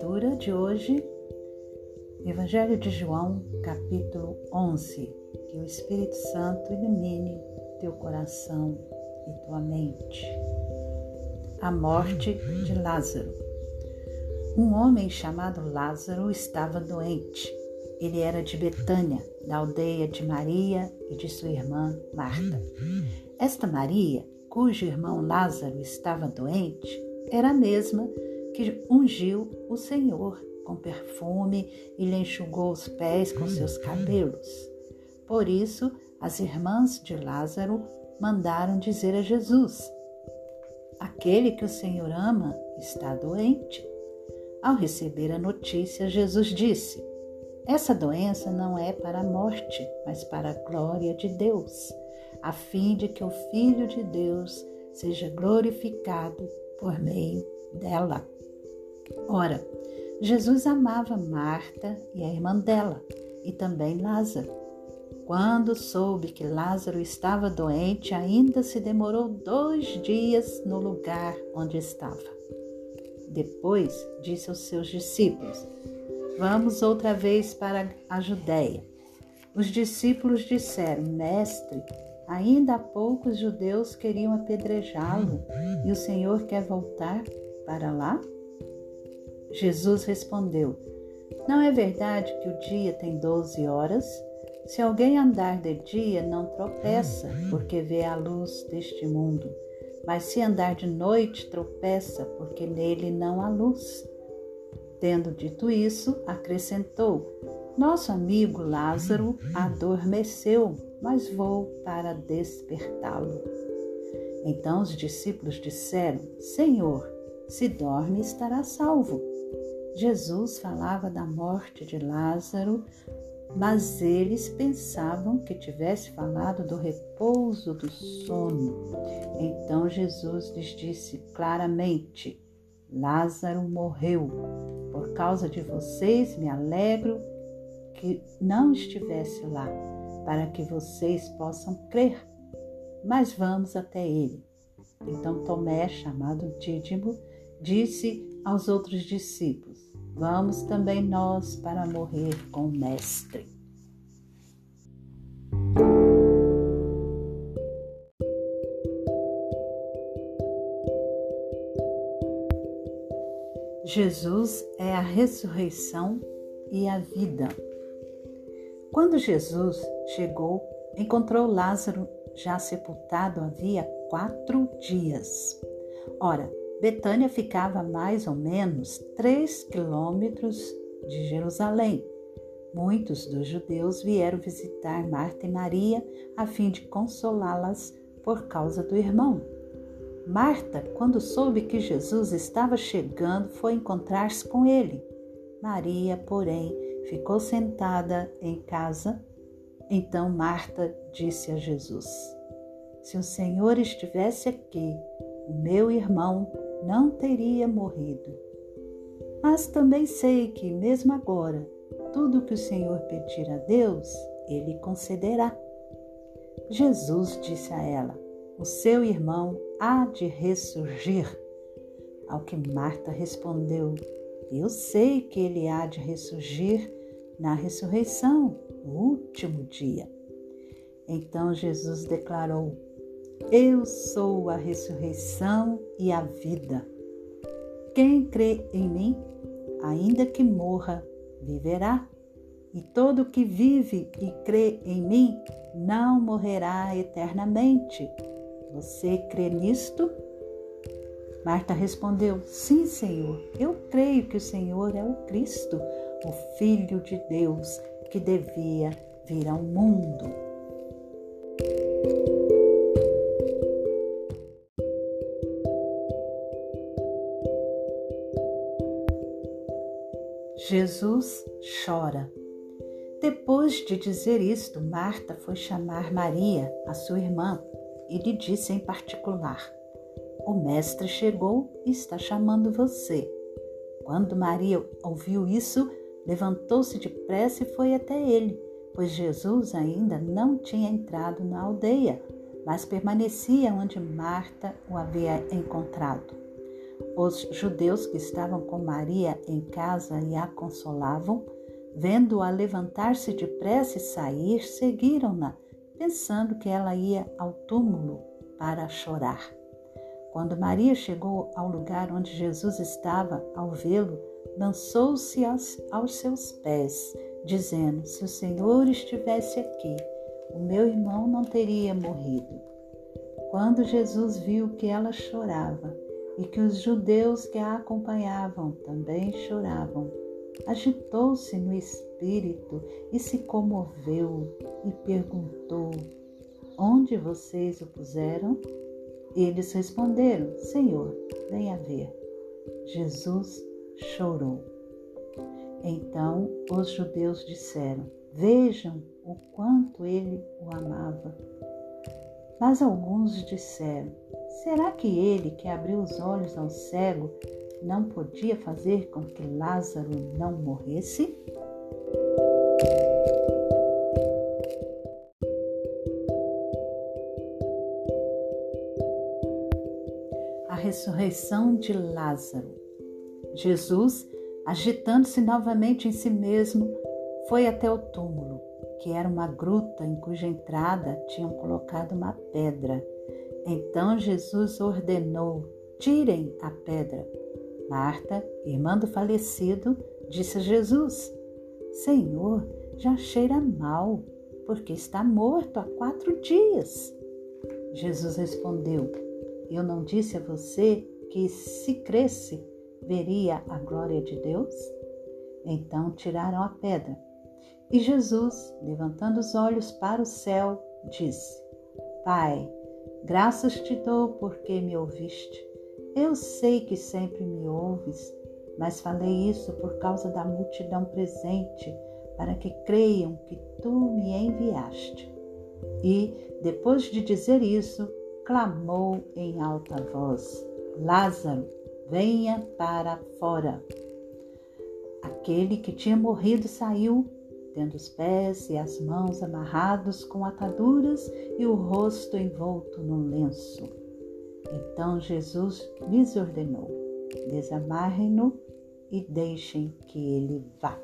Leitura de hoje, Evangelho de João, capítulo 11. Que o Espírito Santo ilumine teu coração e tua mente. A morte de Lázaro. Um homem chamado Lázaro estava doente. Ele era de Betânia, da aldeia de Maria e de sua irmã Marta. Esta Maria, cujo irmão Lázaro estava doente, era a mesma que ungiu o Senhor com perfume e lhe enxugou os pés com seus cabelos. Por isso, as irmãs de Lázaro mandaram dizer a Jesus: Aquele que o Senhor ama está doente. Ao receber a notícia, Jesus disse: Essa doença não é para a morte, mas para a glória de Deus, a fim de que o Filho de Deus seja glorificado por meio dela. Ora, Jesus amava Marta e a irmã dela, e também Lázaro. Quando soube que Lázaro estava doente, ainda se demorou dois dias no lugar onde estava. Depois disse aos seus discípulos: Vamos outra vez para a Judéia. Os discípulos disseram: Mestre, ainda há poucos judeus queriam apedrejá-lo e o Senhor quer voltar para lá? Jesus respondeu: Não é verdade que o dia tem doze horas? Se alguém andar de dia, não tropeça, porque vê a luz deste mundo. Mas se andar de noite, tropeça, porque nele não há luz. Tendo dito isso, acrescentou: Nosso amigo Lázaro adormeceu, mas vou para despertá-lo. Então os discípulos disseram: Senhor, se dorme, estará salvo. Jesus falava da morte de Lázaro, mas eles pensavam que tivesse falado do repouso do sono. Então Jesus lhes disse claramente: Lázaro morreu. Por causa de vocês, me alegro que não estivesse lá, para que vocês possam crer. Mas vamos até ele. Então Tomé, chamado Dídimo, disse aos outros discípulos: Vamos também nós para morrer com o Mestre. Jesus é a ressurreição e a vida. Quando Jesus chegou, encontrou Lázaro já sepultado havia quatro dias. Ora, Betânia ficava a mais ou menos três quilômetros de Jerusalém. Muitos dos judeus vieram visitar Marta e Maria a fim de consolá-las por causa do irmão. Marta, quando soube que Jesus estava chegando, foi encontrar-se com ele. Maria, porém, ficou sentada em casa. Então Marta disse a Jesus: Se o Senhor estivesse aqui, o meu irmão não teria morrido. Mas também sei que, mesmo agora, tudo que o Senhor pedir a Deus, Ele concederá. Jesus disse a ela: O seu irmão há de ressurgir. Ao que Marta respondeu: Eu sei que ele há de ressurgir na ressurreição, no último dia. Então Jesus declarou: eu sou a ressurreição e a vida. Quem crê em mim, ainda que morra, viverá. E todo que vive e crê em mim não morrerá eternamente. Você crê nisto? Marta respondeu: Sim, Senhor, eu creio que o Senhor é o Cristo, o Filho de Deus, que devia vir ao mundo. Jesus chora. Depois de dizer isto, Marta foi chamar Maria, a sua irmã, e lhe disse em particular: O mestre chegou e está chamando você. Quando Maria ouviu isso, levantou-se depressa e foi até ele, pois Jesus ainda não tinha entrado na aldeia, mas permanecia onde Marta o havia encontrado. Os judeus que estavam com Maria em casa e a consolavam, vendo-a levantar-se depressa e sair, seguiram-na, pensando que ela ia ao túmulo para chorar. Quando Maria chegou ao lugar onde Jesus estava, ao vê-lo, lançou-se aos, seus pés, dizendo: Se o Senhor estivesse aqui, o meu irmão não teria morrido. Quando Jesus viu que ela chorava e que os judeus que a acompanhavam também choravam, agitou-se no espírito e se comoveu e perguntou: Onde vocês o puseram? Eles responderam: Senhor, venha ver. Jesus chorou. Então os judeus disseram: Vejam o quanto ele o amava. Mas alguns disseram: Será que ele, que abriu os olhos ao cego, não podia fazer com que Lázaro não morresse? A ressurreição de Lázaro. Jesus, agitando-se novamente em si mesmo, foi até o túmulo, que era uma gruta em cuja entrada tinham colocado uma pedra. Então Jesus ordenou: tirem a pedra. Marta, irmã do falecido, disse a Jesus: Senhor, já cheira mal, porque está morto há quatro dias. Jesus respondeu: Eu não disse a você que, se cresce, veria a glória de Deus? Então tiraram a pedra. E Jesus, levantando os olhos para o céu, disse: Pai, graças te dou porque me ouviste. Eu sei que sempre me ouves, mas falei isso por causa da multidão presente, para que creiam que tu me enviaste. E, depois de dizer isso, clamou em alta voz: Lázaro, venha para fora. Aquele que tinha morrido saiu, tendo os pés e as mãos amarrados com ataduras e o rosto envolto num lenço. Então Jesus lhes ordenou: desamarrem-no e deixem que ele vá.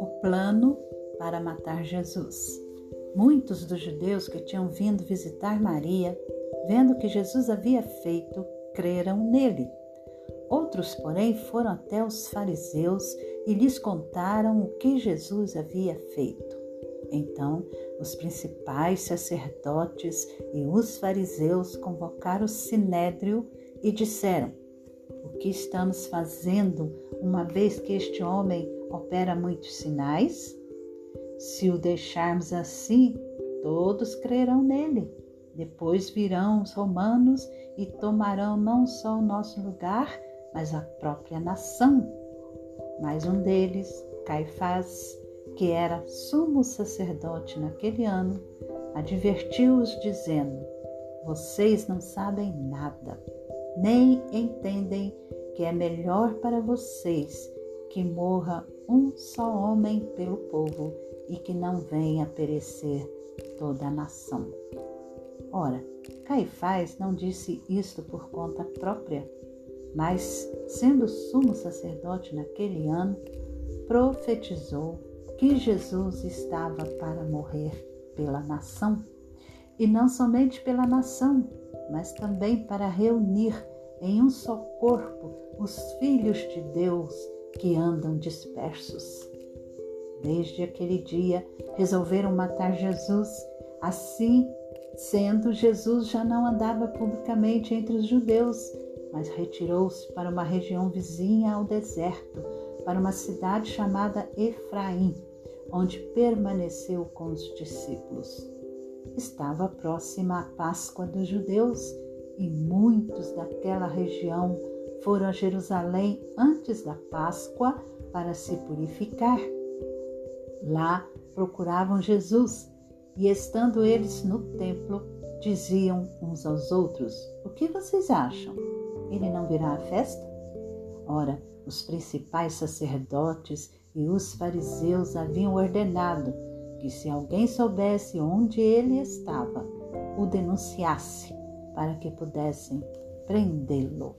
O plano para matar Jesus. Muitos dos judeus que tinham vindo visitar Maria, vendo o que Jesus havia feito, creram nele. Outros, porém, foram até os fariseus e lhes contaram o que Jesus havia feito. Então, os principais sacerdotes e os fariseus convocaram o sinédrio e disseram: O que estamos fazendo, uma vez que este homem opera muitos sinais? Se o deixarmos assim, todos crerão nele. Depois virão os romanos e tomarão não só o nosso lugar, mas a própria nação. Mais um deles, Caifás, que era sumo sacerdote naquele ano, advertiu-os, dizendo: Vocês não sabem nada, nem entendem que é melhor para vocês que morra um só homem pelo povo e que não venha perecer toda a nação. Ora, Caifás não disse isto por conta própria, mas, sendo sumo sacerdote naquele ano, profetizou que Jesus estava para morrer pela nação, e não somente pela nação, mas também para reunir em um só corpo os filhos de Deus que andam dispersos. Desde aquele dia, resolveram matar Jesus. Assim sendo, Jesus já não andava publicamente entre os judeus, mas retirou-se para uma região vizinha ao deserto, para uma cidade chamada Efraim, onde permaneceu com os discípulos. Estava próxima a Páscoa dos judeus e muitos daquela região foram a Jerusalém antes da Páscoa para se purificar. Lá procuravam Jesus e estando eles no templo, diziam uns aos outros: O que vocês acham? Ele não virá à festa? Ora, os principais sacerdotes e os fariseus haviam ordenado que, se alguém soubesse onde ele estava, o denunciasse para que pudessem prendê-lo.